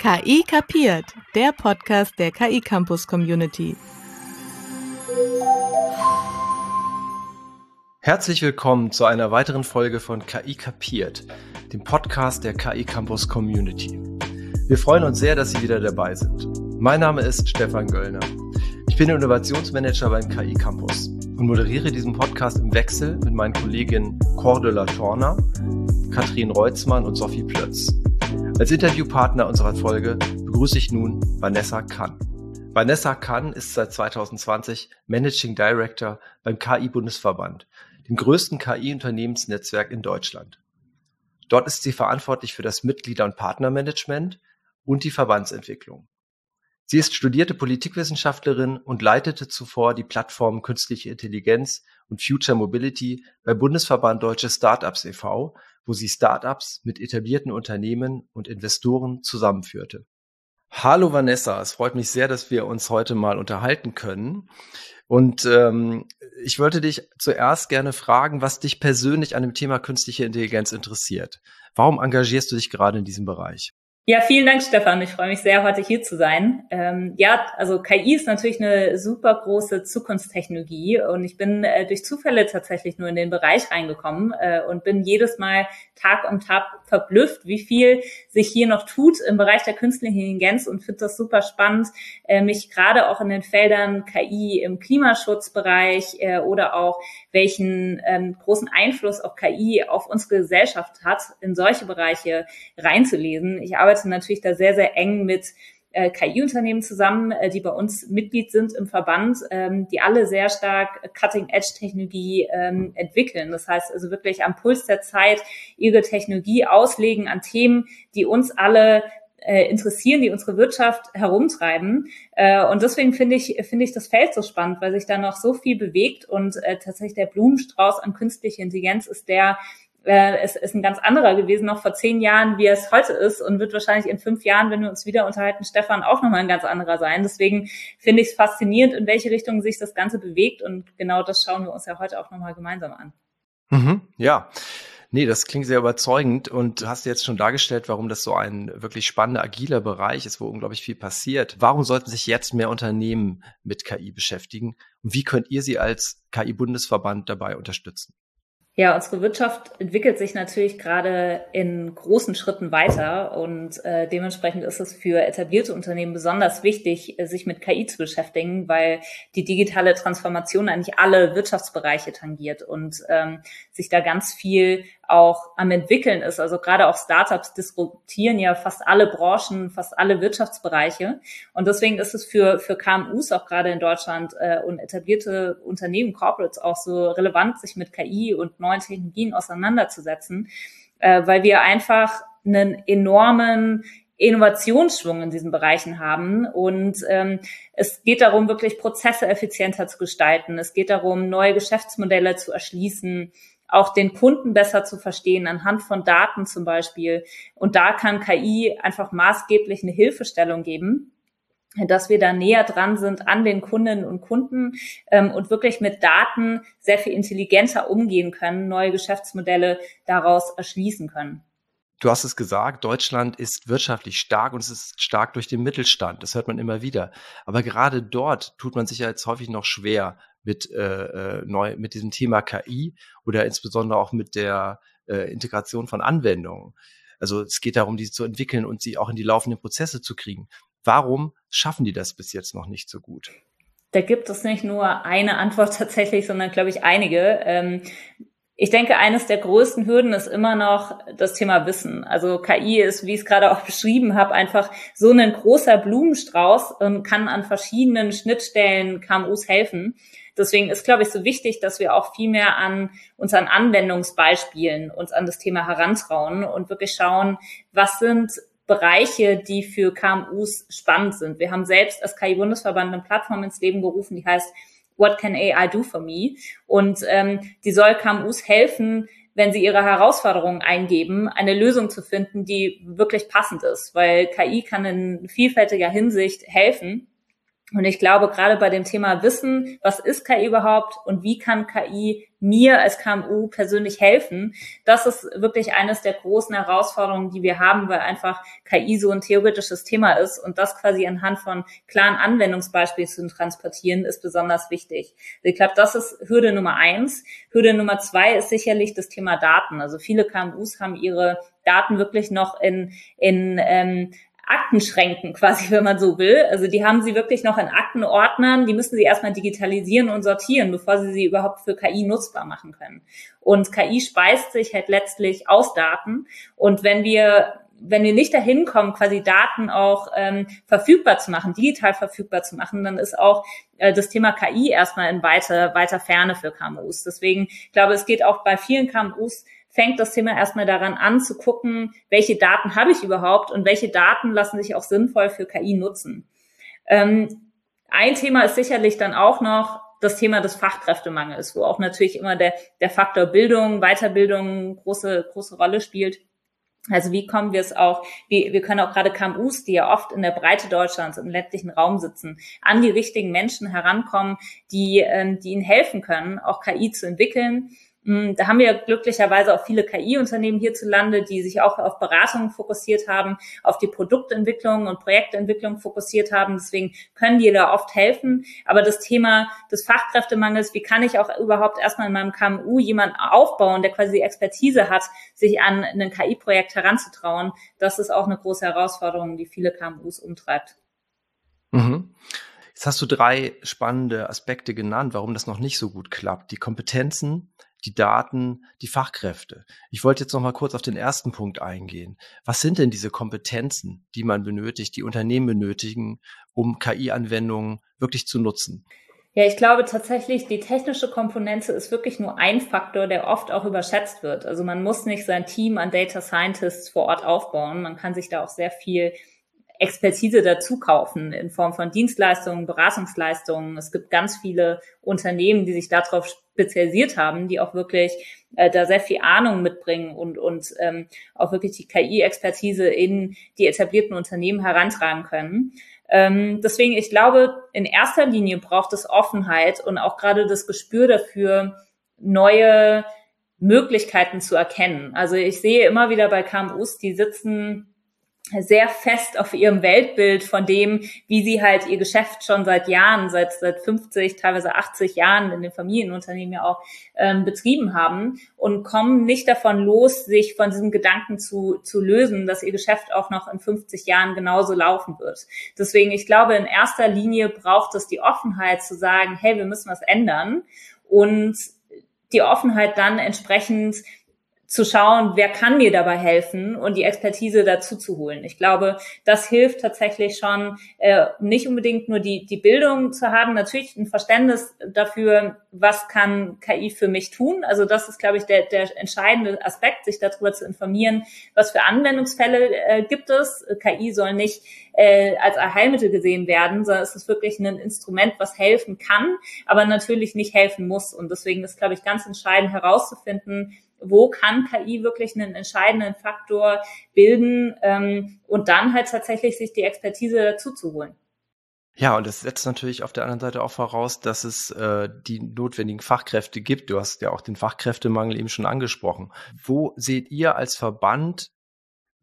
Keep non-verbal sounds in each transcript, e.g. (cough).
KI kapiert, der Podcast der KI Campus Community. Herzlich willkommen zu einer weiteren Folge von KI kapiert, dem Podcast der KI Campus Community. Wir freuen uns sehr, dass Sie wieder dabei sind. Mein Name ist Stefan Göllner. Ich bin Innovationsmanager beim KI Campus und moderiere diesen Podcast im Wechsel mit meinen Kolleginnen Cordula Torner, Katrin Reutzmann und Sophie Plötz. Als Interviewpartner unserer Folge begrüße ich nun Vanessa Kann. Vanessa Kann ist seit 2020 Managing Director beim KI-Bundesverband, dem größten KI-Unternehmensnetzwerk in Deutschland. Dort ist sie verantwortlich für das Mitglieder- und Partnermanagement und die Verbandsentwicklung. Sie ist studierte Politikwissenschaftlerin und leitete zuvor die Plattformen Künstliche Intelligenz und Future Mobility bei Bundesverband Deutsche Startups e.V., wo sie Startups mit etablierten Unternehmen und Investoren zusammenführte. Hallo Vanessa, es freut mich sehr, dass wir uns heute mal unterhalten können. Und ähm, ich wollte dich zuerst gerne fragen, was dich persönlich an dem Thema künstliche Intelligenz interessiert. Warum engagierst du dich gerade in diesem Bereich? Ja, vielen Dank, Stefan. Ich freue mich sehr, heute hier zu sein. Ähm, ja, also KI ist natürlich eine super große Zukunftstechnologie und ich bin äh, durch Zufälle tatsächlich nur in den Bereich reingekommen äh, und bin jedes Mal Tag um Tag verblüfft, wie viel sich hier noch tut im Bereich der künstlichen Intelligenz und finde das super spannend, äh, mich gerade auch in den Feldern KI im Klimaschutzbereich äh, oder auch welchen ähm, großen Einfluss auch KI auf unsere Gesellschaft hat, in solche Bereiche reinzulesen. Ich arbeite natürlich da sehr, sehr eng mit äh, KI-Unternehmen zusammen, äh, die bei uns Mitglied sind im Verband, ähm, die alle sehr stark Cutting-Edge-Technologie ähm, entwickeln. Das heißt also wirklich am Puls der Zeit ihre Technologie auslegen an Themen, die uns alle äh, interessieren, die unsere Wirtschaft herumtreiben. Äh, und deswegen finde ich, finde ich das Feld so spannend, weil sich da noch so viel bewegt und äh, tatsächlich der Blumenstrauß an künstlicher Intelligenz ist der, es ist ein ganz anderer gewesen noch vor zehn Jahren, wie es heute ist und wird wahrscheinlich in fünf Jahren, wenn wir uns wieder unterhalten, Stefan, auch nochmal ein ganz anderer sein. Deswegen finde ich es faszinierend, in welche Richtung sich das Ganze bewegt und genau das schauen wir uns ja heute auch nochmal gemeinsam an. Mhm, ja. Nee, das klingt sehr überzeugend und du hast jetzt schon dargestellt, warum das so ein wirklich spannender, agiler Bereich ist, wo unglaublich viel passiert. Warum sollten sich jetzt mehr Unternehmen mit KI beschäftigen und wie könnt ihr sie als KI-Bundesverband dabei unterstützen? Ja, unsere Wirtschaft entwickelt sich natürlich gerade in großen Schritten weiter und äh, dementsprechend ist es für etablierte Unternehmen besonders wichtig, äh, sich mit KI zu beschäftigen, weil die digitale Transformation eigentlich alle Wirtschaftsbereiche tangiert und ähm, sich da ganz viel auch am entwickeln ist. Also gerade auch Startups disruptieren ja fast alle Branchen, fast alle Wirtschaftsbereiche. Und deswegen ist es für, für KMUs auch gerade in Deutschland äh, und etablierte Unternehmen, Corporates auch so relevant, sich mit KI und neuen Technologien auseinanderzusetzen, äh, weil wir einfach einen enormen Innovationsschwung in diesen Bereichen haben. Und ähm, es geht darum, wirklich Prozesse effizienter zu gestalten. Es geht darum, neue Geschäftsmodelle zu erschließen, auch den Kunden besser zu verstehen anhand von Daten zum Beispiel. Und da kann KI einfach maßgeblich eine Hilfestellung geben dass wir da näher dran sind an den Kundinnen und Kunden ähm, und wirklich mit Daten sehr viel intelligenter umgehen können, neue Geschäftsmodelle daraus erschließen können. Du hast es gesagt, Deutschland ist wirtschaftlich stark und es ist stark durch den Mittelstand. Das hört man immer wieder. Aber gerade dort tut man sich ja jetzt häufig noch schwer, mit, äh, äh, neu, mit diesem Thema KI oder insbesondere auch mit der äh, Integration von Anwendungen. Also es geht darum, diese zu entwickeln und sie auch in die laufenden Prozesse zu kriegen. Warum schaffen die das bis jetzt noch nicht so gut? Da gibt es nicht nur eine Antwort (laughs) tatsächlich, sondern glaube ich einige. Ähm, ich denke, eines der größten Hürden ist immer noch das Thema Wissen. Also KI ist, wie ich es gerade auch (laughs) beschrieben habe, einfach so ein großer Blumenstrauß und kann an verschiedenen Schnittstellen KMUs helfen. Deswegen ist, glaube ich, so wichtig, dass wir auch viel mehr an uns an Anwendungsbeispielen uns an das Thema herantrauen und wirklich schauen, was sind Bereiche, die für KMUs spannend sind. Wir haben selbst als KI-Bundesverband eine Plattform ins Leben gerufen, die heißt What can AI do for me? Und ähm, die soll KMUs helfen, wenn sie ihre Herausforderungen eingeben, eine Lösung zu finden, die wirklich passend ist, weil KI kann in vielfältiger Hinsicht helfen Und ich glaube, gerade bei dem Thema Wissen, was ist KI überhaupt und wie kann KI mir als KMU persönlich helfen, das ist wirklich eines der großen Herausforderungen, die wir haben, weil einfach KI so ein theoretisches Thema ist und das quasi anhand von klaren Anwendungsbeispielen zu transportieren, ist besonders wichtig. Ich glaube, das ist Hürde Nummer eins. Hürde Nummer zwei ist sicherlich das Thema Daten. Also viele KMUs haben ihre Daten wirklich noch in, in ähm, Aktenschränken quasi, wenn man so will. Also die haben sie wirklich noch in Aktenordnern, die müssen sie erstmal digitalisieren und sortieren, bevor sie sie überhaupt für KI nutzbar machen können. Und KI speist sich halt letztlich aus Daten. Und wenn wir wenn wir nicht dahin kommen, quasi Daten auch ähm, verfügbar zu machen, digital verfügbar zu machen, dann ist auch äh, das Thema KI erstmal in weiter, weiter Ferne für KMUs. Deswegen, ich glaube, es geht auch bei vielen KMUs fängt das Thema erstmal daran an zu gucken, welche Daten habe ich überhaupt und welche Daten lassen sich auch sinnvoll für KI nutzen. Ähm, ein Thema ist sicherlich dann auch noch das Thema des Fachkräftemangels, wo auch natürlich immer der, der Faktor Bildung, Weiterbildung große, große Rolle spielt. Also wie kommen wir es auch, wir, wir können auch gerade KMUs, die ja oft in der Breite Deutschlands im ländlichen Raum sitzen, an die richtigen Menschen herankommen, die, ähm, die ihnen helfen können, auch KI zu entwickeln da haben wir glücklicherweise auch viele KI-Unternehmen hierzulande, die sich auch auf Beratungen fokussiert haben, auf die Produktentwicklung und Projektentwicklung fokussiert haben. Deswegen können die da oft helfen. Aber das Thema des Fachkräftemangels, wie kann ich auch überhaupt erstmal in meinem KMU jemanden aufbauen, der quasi Expertise hat, sich an ein KI-Projekt heranzutrauen, das ist auch eine große Herausforderung, die viele KMUs umtreibt. Mhm. Jetzt hast du drei spannende Aspekte genannt, warum das noch nicht so gut klappt. Die Kompetenzen, die Daten, die Fachkräfte. Ich wollte jetzt noch mal kurz auf den ersten Punkt eingehen. Was sind denn diese Kompetenzen, die man benötigt, die Unternehmen benötigen, um KI-Anwendungen wirklich zu nutzen? Ja, ich glaube tatsächlich, die technische Komponente ist wirklich nur ein Faktor, der oft auch überschätzt wird. Also man muss nicht sein Team an Data Scientists vor Ort aufbauen. Man kann sich da auch sehr viel Expertise dazu kaufen in Form von Dienstleistungen, Beratungsleistungen. Es gibt ganz viele Unternehmen, die sich darauf spezialisiert haben, die auch wirklich äh, da sehr viel Ahnung mitbringen und, und ähm, auch wirklich die KI-Expertise in die etablierten Unternehmen herantragen können. Ähm, deswegen, ich glaube, in erster Linie braucht es Offenheit und auch gerade das Gespür dafür, neue Möglichkeiten zu erkennen. Also ich sehe immer wieder bei KMUs, die sitzen sehr fest auf ihrem Weltbild von dem, wie sie halt ihr Geschäft schon seit Jahren, seit, seit 50, teilweise 80 Jahren in den Familienunternehmen ja auch ähm, betrieben haben und kommen nicht davon los, sich von diesem Gedanken zu, zu lösen, dass ihr Geschäft auch noch in 50 Jahren genauso laufen wird. Deswegen, ich glaube, in erster Linie braucht es die Offenheit zu sagen, hey, wir müssen was ändern und die Offenheit dann entsprechend zu schauen, wer kann mir dabei helfen und die Expertise dazu zu holen. Ich glaube, das hilft tatsächlich schon, äh, nicht unbedingt nur die, die Bildung zu haben, natürlich ein Verständnis dafür, was kann KI für mich tun. Also das ist, glaube ich, der, der entscheidende Aspekt, sich darüber zu informieren, was für Anwendungsfälle äh, gibt es. KI soll nicht äh, als Heilmittel gesehen werden, sondern es ist wirklich ein Instrument, was helfen kann, aber natürlich nicht helfen muss. Und deswegen ist, glaube ich, ganz entscheidend herauszufinden, wo kann KI wirklich einen entscheidenden Faktor bilden ähm, und dann halt tatsächlich sich die Expertise dazu zu holen. Ja, und das setzt natürlich auf der anderen Seite auch voraus, dass es äh, die notwendigen Fachkräfte gibt. Du hast ja auch den Fachkräftemangel eben schon angesprochen. Wo seht ihr als Verband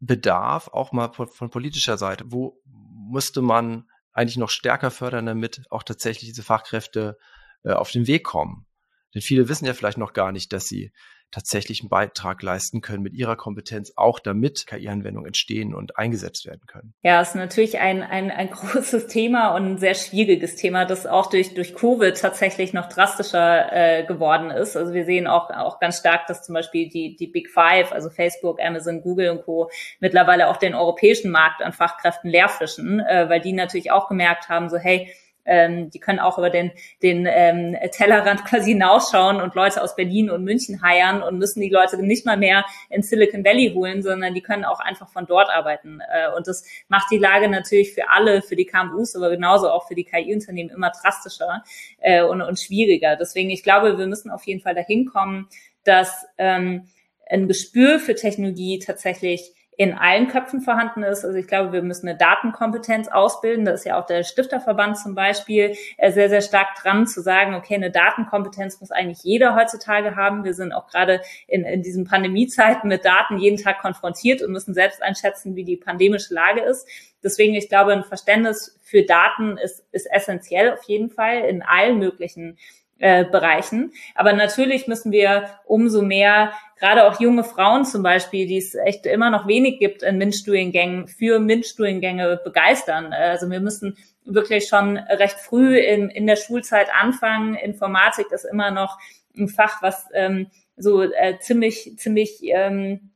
Bedarf, auch mal von, politischer Seite? Wo müsste man eigentlich noch stärker fördern, damit auch tatsächlich diese Fachkräfte äh, auf den Weg kommen? Denn viele wissen ja vielleicht noch gar nicht, dass sie tatsächlich einen Beitrag leisten können mit ihrer Kompetenz, auch damit KI-Anwendungen entstehen und eingesetzt werden können. Ja, es ist natürlich ein, ein, ein (laughs) großes Thema und ein sehr schwieriges Thema, das auch durch, durch Covid tatsächlich noch drastischer äh, geworden ist. Also wir sehen auch, auch ganz stark, dass zum Beispiel die, die Big Five, also Facebook, Amazon, Google und Co. mittlerweile auch den europäischen Markt an Fachkräften leerfischen, äh, weil die natürlich auch gemerkt haben, so hey, ähm, die können auch über den, den ähm, Tellerrand quasi hinausschauen und Leute aus Berlin und München heiern und müssen die Leute nicht mal mehr in Silicon Valley holen, sondern die können auch einfach von dort arbeiten. Äh, und das macht die Lage natürlich für alle, für die KMUs, aber genauso auch für die KI-Unternehmen immer drastischer äh, und, und schwieriger. Deswegen, ich glaube, wir müssen auf jeden Fall dahin kommen, dass ähm, ein Gespür für Technologie tatsächlich in allen Köpfen vorhanden ist. Also ich glaube, wir müssen eine Datenkompetenz ausbilden. Da ist ja auch der Stifterverband zum Beispiel äh, sehr, sehr stark dran zu sagen, okay, eine Datenkompetenz muss eigentlich jeder heutzutage haben. Wir sind auch gerade in, in diesen Pandemiezeiten mit Daten jeden Tag konfrontiert und müssen selbst einschätzen, wie die pandemische Lage ist. Deswegen, ich glaube, ein Verständnis für Daten ist, ist essentiell auf jeden Fall in allen möglichen äh, Bereichen. Aber natürlich müssen wir umso mehr, gerade auch junge Frauen zum Beispiel, die es echt immer noch wenig gibt in MINT-Studiengängen, für MINT-Studiengänge begeistern. Also wir müssen wirklich schon recht früh in, in der Schulzeit anfangen. Informatik ist immer noch ein Fach, was ähm, so äh, ziemlich, ziemlich ähm,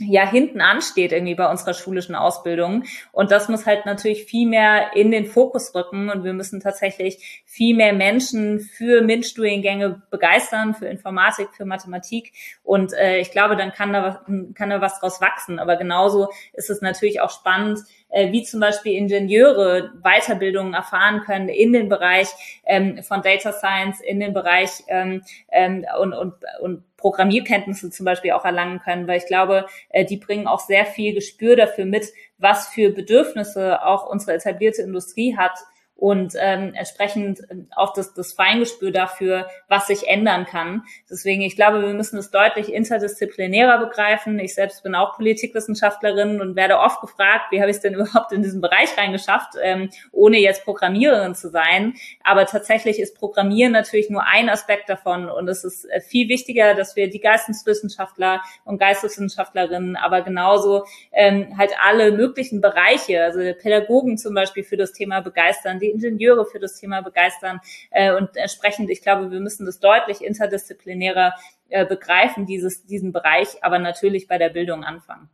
ja hinten ansteht irgendwie bei unserer schulischen Ausbildung. Und das muss halt natürlich viel mehr in den Fokus rücken und wir müssen tatsächlich viel mehr Menschen für MINT-Studiengänge begeistern, für Informatik, für Mathematik. Und äh, ich glaube, dann kann da, was, kann da was draus wachsen. Aber genauso ist es natürlich auch spannend, äh, wie zum Beispiel Ingenieure Weiterbildungen erfahren können in den Bereich ähm, von Data Science, in den Bereich ähm, ähm, und, und, und Programmierkenntnisse zum Beispiel auch erlangen können, weil ich glaube, äh, die bringen auch sehr viel Gespür dafür mit, was für Bedürfnisse auch unsere etablierte Industrie hat und ähm, entsprechend ähm, auch das, das Feingespür dafür, was sich ändern kann. Deswegen, ich glaube, wir müssen es deutlich interdisziplinärer begreifen. Ich selbst bin auch Politikwissenschaftlerin und werde oft gefragt, wie habe ich es denn (laughs) überhaupt in diesen Bereich reingeschafft, ähm, ohne jetzt Programmiererin zu sein. Aber tatsächlich ist Programmieren natürlich nur ein Aspekt davon und es ist äh, viel wichtiger, dass wir die Geisteswissenschaftler und Geisteswissenschaftlerinnen, aber genauso ähm, halt alle möglichen Bereiche, also Pädagogen zum Beispiel für das Thema begeistern, die Ingenieure für das Thema begeistern. Äh, und entsprechend, ich glaube, wir müssen das deutlich interdisziplinärer äh, begreifen, dieses, diesen Bereich, aber natürlich bei der Bildung anfangen.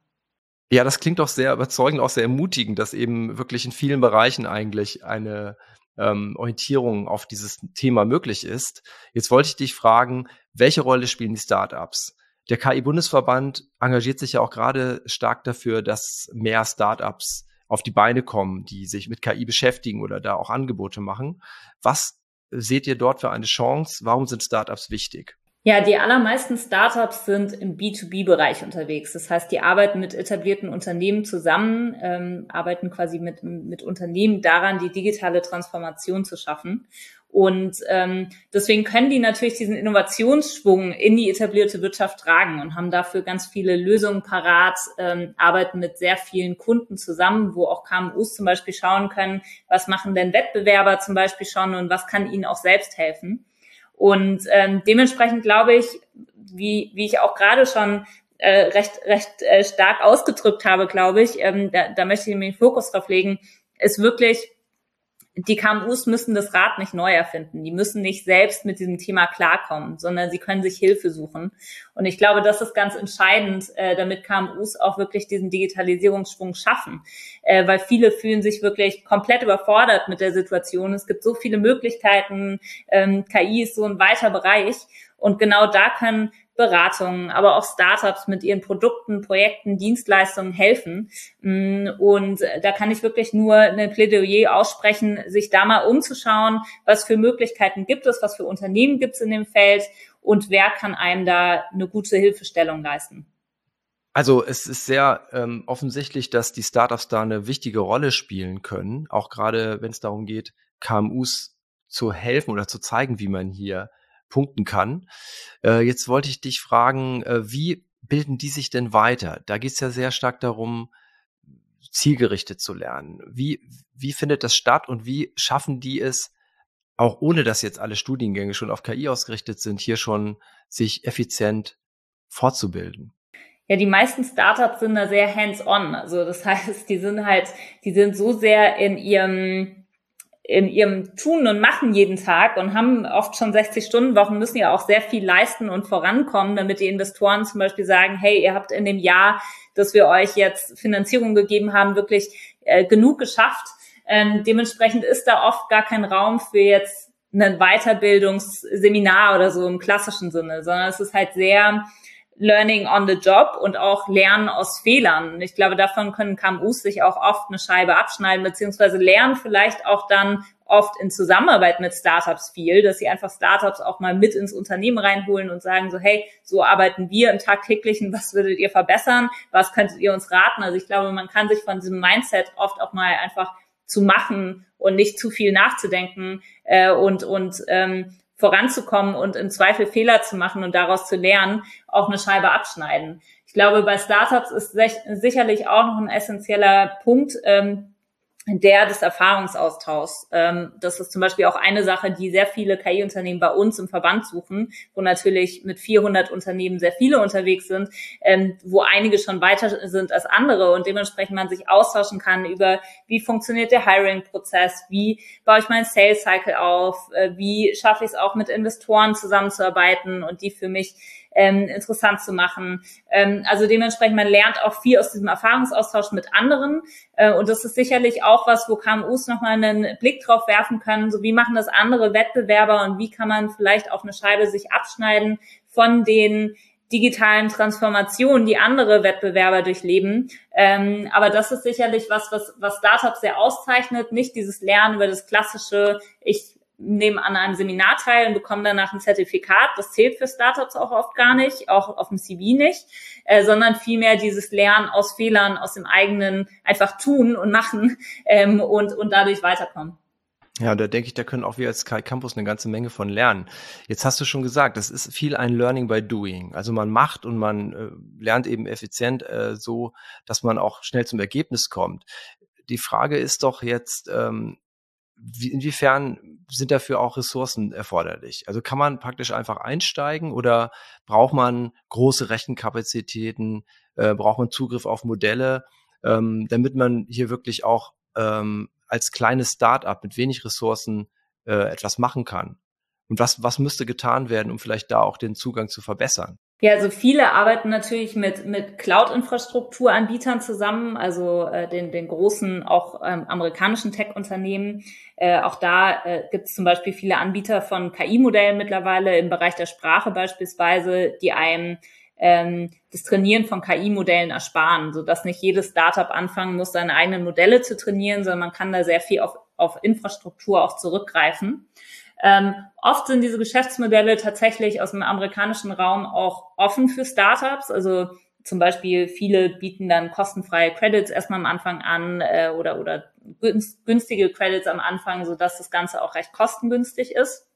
Ja, das klingt doch sehr überzeugend, auch sehr ermutigend, dass eben wirklich in vielen Bereichen eigentlich eine ähm, Orientierung auf dieses Thema möglich ist. Jetzt wollte ich dich fragen, welche Rolle spielen die Startups? Der KI-Bundesverband engagiert sich ja auch gerade stark dafür, dass mehr Startups auf die Beine kommen, die sich mit KI beschäftigen oder da auch Angebote machen. Was seht ihr dort für eine Chance? Warum sind Startups wichtig? Ja, die allermeisten Startups sind im B2B-Bereich unterwegs. Das heißt, die arbeiten mit etablierten Unternehmen zusammen, ähm, arbeiten quasi mit, mit Unternehmen daran, die digitale Transformation zu schaffen. Und ähm, deswegen können die natürlich diesen Innovationsschwung in die etablierte Wirtschaft tragen und haben dafür ganz viele Lösungen parat, ähm, arbeiten mit sehr vielen Kunden zusammen, wo auch KMUs zum Beispiel schauen können, was machen denn Wettbewerber zum Beispiel schon und was kann ihnen auch selbst helfen. Und ähm, dementsprechend glaube ich, wie, wie ich auch gerade schon äh, recht, recht äh, stark ausgedrückt habe, glaube ich, ähm, da, da möchte ich mir den Fokus drauf legen, ist wirklich die KMUs müssen das Rad nicht neu erfinden. Die müssen nicht selbst mit diesem Thema klarkommen, sondern sie können sich Hilfe suchen. Und ich glaube, das ist ganz entscheidend, äh, damit KMUs auch wirklich diesen Digitalisierungsschwung schaffen. Äh, weil viele fühlen sich wirklich komplett überfordert mit der Situation. Es gibt so viele Möglichkeiten. Ähm, KI ist so ein weiter Bereich. Und genau da können Beratungen, aber auch Startups mit ihren Produkten, Projekten, Dienstleistungen helfen. Mm, und da kann ich wirklich nur eine Plädoyer aussprechen, sich da mal umzuschauen, was für Möglichkeiten gibt es, was für Unternehmen gibt es in dem Feld und wer kann einem da eine gute Hilfestellung leisten. Also es ist sehr ähm, offensichtlich, dass die Startups da eine wichtige Rolle spielen können, auch gerade wenn es darum geht, KMUs zu helfen oder zu zeigen, wie man hier punkten kann. Äh, jetzt wollte ich dich fragen, äh, wie bilden die sich denn weiter? Da geht es ja sehr stark darum, zielgerichtet zu lernen. Wie, wie findet das statt und wie schaffen die es, auch ohne dass jetzt alle Studiengänge schon auf KI ausgerichtet sind, hier schon sich effizient fortzubilden? Ja, die meisten Startups sind da sehr hands-on. Also das (laughs) heißt, die sind halt, die sind so sehr in ihrem in ihrem Tun und Machen jeden Tag und haben oft schon 60-Stunden-Wochen, müssen ja auch sehr viel leisten und vorankommen, damit die Investoren zum Beispiel sagen, hey, ihr habt in dem Jahr, dass wir euch jetzt Finanzierung gegeben haben, wirklich äh, genug geschafft. Ähm, dementsprechend ist da oft gar kein Raum für jetzt ein Weiterbildungsseminar oder so im klassischen Sinne, sondern es ist halt sehr Learning on the Job und auch Lernen aus Fehlern. Ich glaube, davon können KMUs sich auch oft eine Scheibe abschneiden, beziehungsweise lernen vielleicht auch dann oft in Zusammenarbeit mit Startups viel, dass sie einfach Startups auch mal mit ins Unternehmen reinholen und sagen so, hey, so arbeiten wir im tagtäglichen, was würdet ihr verbessern, was könntet ihr uns raten? Also ich glaube, man kann sich von diesem Mindset oft auch mal einfach zu machen und nicht zu viel nachzudenken äh, und, und ähm, voranzukommen und im Zweifel Fehler zu machen und daraus zu lernen, auch eine Scheibe abschneiden. Ich glaube, bei Startups ist sicherlich auch noch ein essentieller Punkt, ähm, der des Erfahrungsaustauschs. Ähm, das ist zum Beispiel auch eine Sache, die sehr viele KI-Unternehmen bei uns im Verband suchen, wo natürlich mit 400 Unternehmen sehr viele unterwegs sind, ähm, wo einige schon weiter sind als andere und dementsprechend man sich austauschen kann über, wie funktioniert der Hiring-Prozess, wie baue ich meinen Sales-Cycle auf, äh, wie schaffe ich es auch mit Investoren zusammenzuarbeiten und die für mich ähm, interessant zu machen. Ähm, also dementsprechend, man lernt auch viel aus diesem Erfahrungsaustausch mit anderen. Äh, und das ist sicherlich auch was, wo KMUs nochmal einen Blick drauf werfen können, so wie machen das andere Wettbewerber und wie kann man vielleicht auf eine Scheibe sich abschneiden von den digitalen Transformationen, die andere Wettbewerber durchleben. Ähm, aber das ist sicherlich was, was, was Startups sehr auszeichnet. Nicht dieses Lernen über das klassische, ich nehmen an einem Seminar teil und bekommen danach ein Zertifikat. Das zählt für Startups auch oft gar nicht, auch auf dem CV nicht, äh, sondern vielmehr dieses Lernen aus Fehlern, aus dem eigenen einfach tun und machen ähm, und, und dadurch weiterkommen. Ja, da denke ich, da können auch wir als Kai Campus eine ganze Menge von lernen. Jetzt hast du schon gesagt, das ist viel ein Learning by Doing. Also man macht und man äh, lernt eben effizient äh, so, dass man auch schnell zum Ergebnis kommt. Die Frage ist doch jetzt, ähm, wie, inwiefern sind dafür auch Ressourcen erforderlich? Also kann man praktisch einfach einsteigen oder braucht man große Rechenkapazitäten, äh, braucht man Zugriff auf Modelle, ähm, damit man hier wirklich auch ähm, als kleines Start-up mit wenig Ressourcen äh, etwas machen kann? Und was, was müsste getan werden, um vielleicht da auch den Zugang zu verbessern? Ja, also viele arbeiten natürlich mit, mit Cloud-Infrastrukturanbietern zusammen, also äh, den, den großen, auch ähm, amerikanischen Tech-Unternehmen. Äh, auch da äh, gibt es zum Beispiel viele Anbieter von KI-Modellen mittlerweile im Bereich der Sprache beispielsweise, die einem ähm, das Trainieren von KI-Modellen ersparen, sodass nicht jedes Startup anfangen muss, seine eigenen Modelle zu trainieren, sondern man kann da sehr viel auf, auf Infrastruktur auch zurückgreifen. Ähm, oft sind diese Geschäftsmodelle tatsächlich aus dem amerikanischen Raum auch offen für Startups. Also zum Beispiel viele bieten dann kostenfreie Credits erstmal am Anfang an äh, oder, oder günstige Credits am Anfang, sodass das Ganze auch recht kostengünstig ist.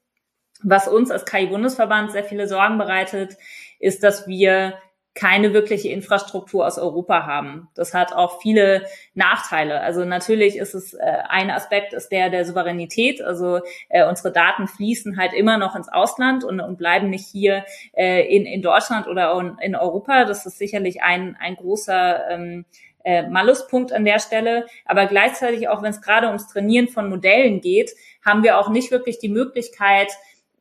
Was uns als KI-Bundesverband sehr viele Sorgen bereitet, ist, dass wir keine wirkliche Infrastruktur aus Europa haben. Das hat auch viele Nachteile. Also natürlich ist es äh, ein Aspekt ist der der Souveränität. Also äh, unsere Daten fließen halt immer noch ins Ausland und, und bleiben nicht hier äh, in, in Deutschland oder in Europa. Das ist sicherlich ein ein großer ähm, äh, Maluspunkt an der Stelle. Aber gleichzeitig auch, wenn es gerade ums Trainieren von Modellen geht, haben wir auch nicht wirklich die Möglichkeit,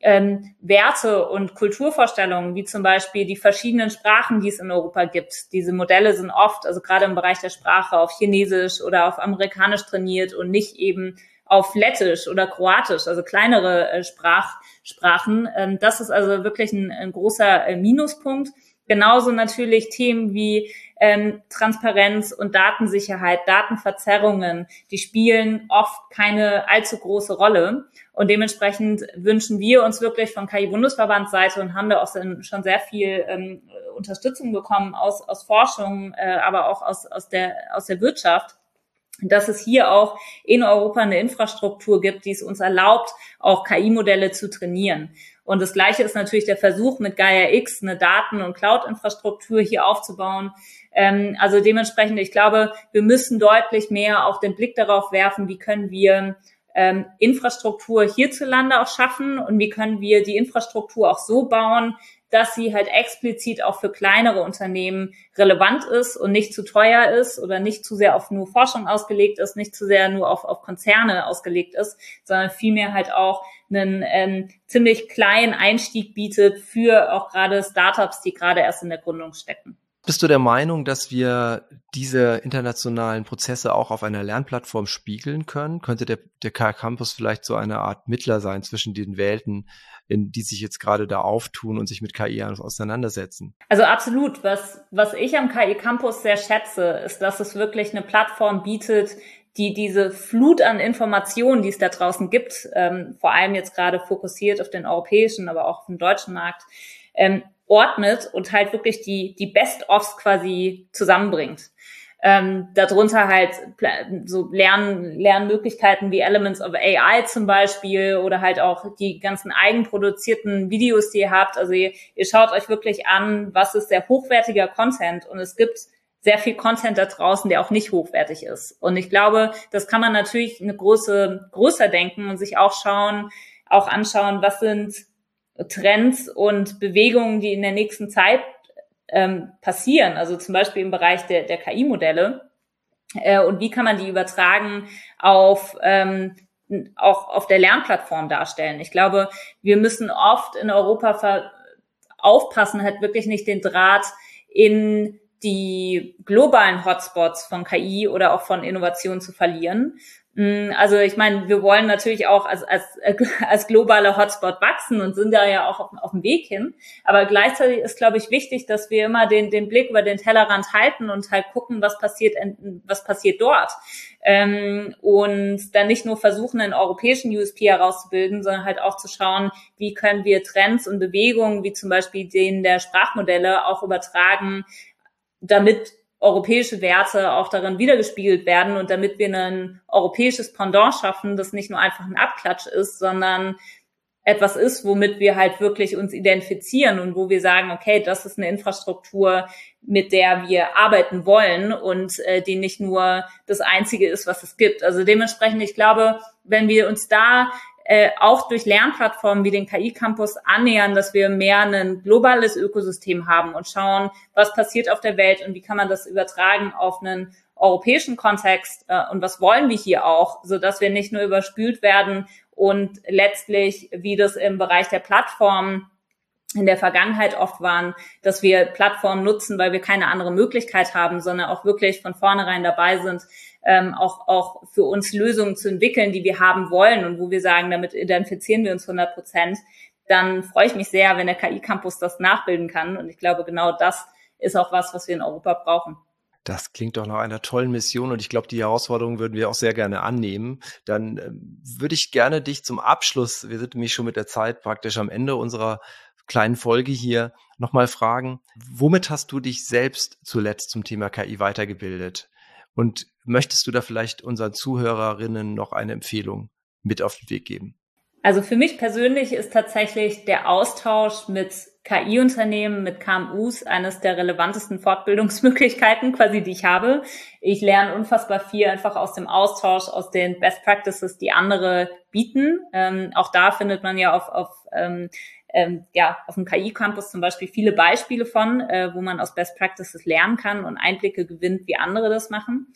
ähm, Werte und Kulturvorstellungen, wie zum Beispiel die verschiedenen Sprachen, die es in Europa gibt. Diese Modelle sind oft, also gerade im Bereich der Sprache, auf Chinesisch oder auf Amerikanisch trainiert und nicht eben auf Lettisch oder Kroatisch, also kleinere äh, Sprach, Sprachen. Ähm, das ist also wirklich ein, ein großer äh, Minuspunkt. Genauso natürlich Themen wie ähm, Transparenz und Datensicherheit, Datenverzerrungen, die spielen oft keine allzu große Rolle. Und dementsprechend wünschen wir uns wirklich von KI-Bundesverbandsseite und haben da auch schon sehr viel ähm, Unterstützung bekommen aus, aus Forschung, äh, aber auch aus, aus, der, aus der Wirtschaft, dass es hier auch in Europa eine Infrastruktur gibt, die es uns erlaubt, auch KI-Modelle zu trainieren. Und das Gleiche ist natürlich der Versuch, mit Gaia X eine Daten- und Cloud-Infrastruktur hier aufzubauen. Ähm, also dementsprechend, ich glaube, wir müssen deutlich mehr auch den Blick darauf werfen, wie können wir ähm, Infrastruktur hierzulande auch schaffen und wie können wir die Infrastruktur auch so bauen, dass sie halt explizit auch für kleinere Unternehmen relevant ist und nicht zu teuer ist oder nicht zu sehr auf nur Forschung ausgelegt ist, nicht zu sehr nur auf, auf Konzerne ausgelegt ist, sondern vielmehr halt auch einen ähm, ziemlich kleinen Einstieg bietet für auch gerade Startups, die gerade erst in der Gründung stecken. Bist du der Meinung, dass wir diese internationalen Prozesse auch auf einer Lernplattform spiegeln können? Könnte der, der KI Campus vielleicht so eine Art Mittler sein zwischen den Welten, in die sich jetzt gerade da auftun und sich mit KI auseinandersetzen? Also absolut. Was, was ich am KI Campus sehr schätze, ist, dass es wirklich eine Plattform bietet, die diese Flut an Informationen, die es da draußen gibt, ähm, vor allem jetzt gerade fokussiert auf den europäischen, aber auch auf den deutschen Markt, ähm, ordnet und halt wirklich die, die Best-ofs quasi zusammenbringt. Ähm, darunter halt so Lern, Lernmöglichkeiten wie Elements of AI zum Beispiel oder halt auch die ganzen eigenproduzierten Videos, die ihr habt. Also ihr, ihr schaut euch wirklich an, was ist sehr hochwertiger Content und es gibt sehr viel Content da draußen, der auch nicht hochwertig ist. Und ich glaube, das kann man natürlich eine große, größer denken und sich auch schauen, auch anschauen, was sind Trends und Bewegungen, die in der nächsten Zeit ähm, passieren, also zum Beispiel im Bereich der, der KI-Modelle. Äh, und wie kann man die übertragen auf ähm, auch auf der Lernplattform darstellen. Ich glaube, wir müssen oft in Europa aufpassen, halt wirklich nicht den Draht in die globalen Hotspots von KI oder auch von Innovation zu verlieren, also ich meine, wir wollen natürlich auch als, als, (laughs) als globaler Hotspot wachsen und sind da ja auch auf, auf dem Weg hin. Aber gleichzeitig ist, glaube ich, wichtig, dass wir immer den, den Blick über den Tellerrand halten und halt gucken, was passiert, was passiert dort. Ähm, und dann nicht nur versuchen, einen europäischen USP herauszubilden, sondern halt auch zu schauen, wie können wir Trends und Bewegungen, wie zum Beispiel den der Sprachmodelle, auch übertragen, damit europäische Werte auch darin wiedergespiegelt werden und damit wir ein europäisches Pendant schaffen, das nicht nur einfach ein Abklatsch ist, sondern etwas ist, womit wir halt wirklich uns identifizieren und wo wir sagen, okay, das ist eine Infrastruktur, mit der wir arbeiten wollen und äh, die nicht nur das Einzige ist, was es gibt. Also dementsprechend, ich glaube, wenn wir uns da äh, auch durch Lernplattformen wie den KI-Campus annähern, dass wir mehr ein globales Ökosystem haben und schauen, was passiert auf der Welt und wie kann man das übertragen auf einen europäischen Kontext äh, und was wollen wir hier auch, so dass wir nicht nur überspült werden und letztlich, wie das im Bereich der Plattformen in der Vergangenheit oft waren, dass wir Plattformen nutzen, weil wir keine andere Möglichkeit haben, sondern auch wirklich von vornherein dabei sind, ähm, auch, auch für uns Lösungen zu entwickeln, die wir haben wollen und wo wir sagen, damit identifizieren wir uns 100 Prozent, dann freue ich mich sehr, wenn der KI-Campus das nachbilden kann. Und ich glaube, genau das ist auch was, was wir in Europa brauchen. Das klingt doch nach einer tollen Mission und ich glaube, die Herausforderung würden wir auch sehr gerne annehmen. Dann äh, würde ich gerne dich zum Abschluss, wir sind nämlich schon mit der Zeit praktisch am Ende unserer kleinen Folge hier, nochmal fragen, womit hast du dich selbst zuletzt zum Thema KI weitergebildet? Und möchtest du da vielleicht unseren Zuhörerinnen noch eine Empfehlung mit auf den Weg geben? Also für mich persönlich ist tatsächlich der Austausch mit KI-Unternehmen, mit KMUs eines der relevantesten Fortbildungsmöglichkeiten quasi, die ich habe. Ich lerne unfassbar viel einfach aus dem Austausch, aus den Best Practices, die andere bieten. Ähm, auch da findet man ja auf, auf ähm, ähm, ja, auf dem KI-Campus zum Beispiel viele Beispiele von, äh, wo man aus Best Practices lernen kann und Einblicke gewinnt, wie andere das machen.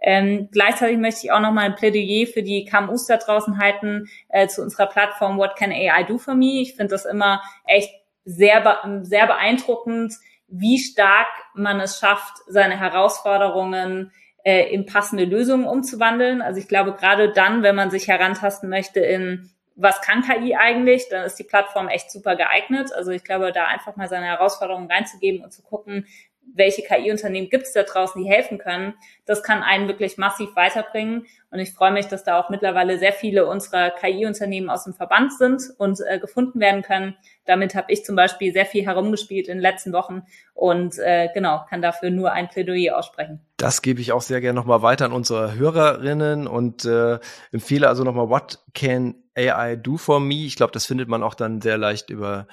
Ähm, gleichzeitig möchte ich auch noch mal ein Plädoyer für die KMUs da draußen halten äh, zu unserer Plattform What Can AI Do For Me. Ich finde das immer echt sehr, sehr beeindruckend, wie stark man es schafft, seine Herausforderungen äh, in passende Lösungen umzuwandeln. Also ich glaube, gerade dann, wenn man sich herantasten möchte in was kann KI eigentlich, dann ist die Plattform echt super geeignet. Also ich glaube, da einfach mal seine Herausforderungen reinzugeben und zu gucken, welche KI-Unternehmen gibt es da draußen, die helfen können, das kann einen wirklich massiv weiterbringen. Und ich freue mich, dass da auch mittlerweile sehr viele unserer KI-Unternehmen aus dem Verband sind und äh, gefunden werden können. Damit habe ich zum Beispiel sehr viel herumgespielt in den letzten Wochen und äh, genau, kann dafür nur ein Plädoyer aussprechen. Das gebe ich auch sehr gerne nochmal weiter an unsere Hörerinnen und äh, empfehle also nochmal What Can AI Do For Me. Ich glaube, das findet man auch dann sehr leicht über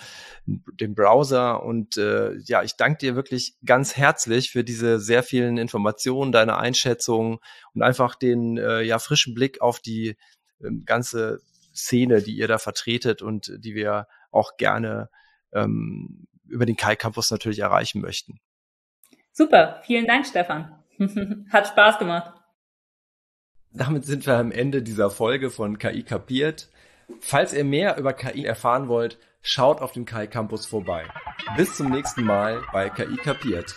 den Browser. Und äh, ja, ich danke dir wirklich ganz herzlich für diese sehr vielen Informationen, deine Einschätzungen und einfach den äh, ja frischen Blick auf die äh, ganze Szene, die ihr da vertretet und die wir auch gerne ähm, über den Kai Campus natürlich erreichen möchten. Super, vielen Dank, Stefan. (laughs) Hat Spaß gemacht. Damit sind wir am Ende dieser Folge von KI kapiert. Falls ihr mehr über KI erfahren wollt, schaut auf dem KI Campus vorbei. Bis zum nächsten Mal bei KI Kapiert.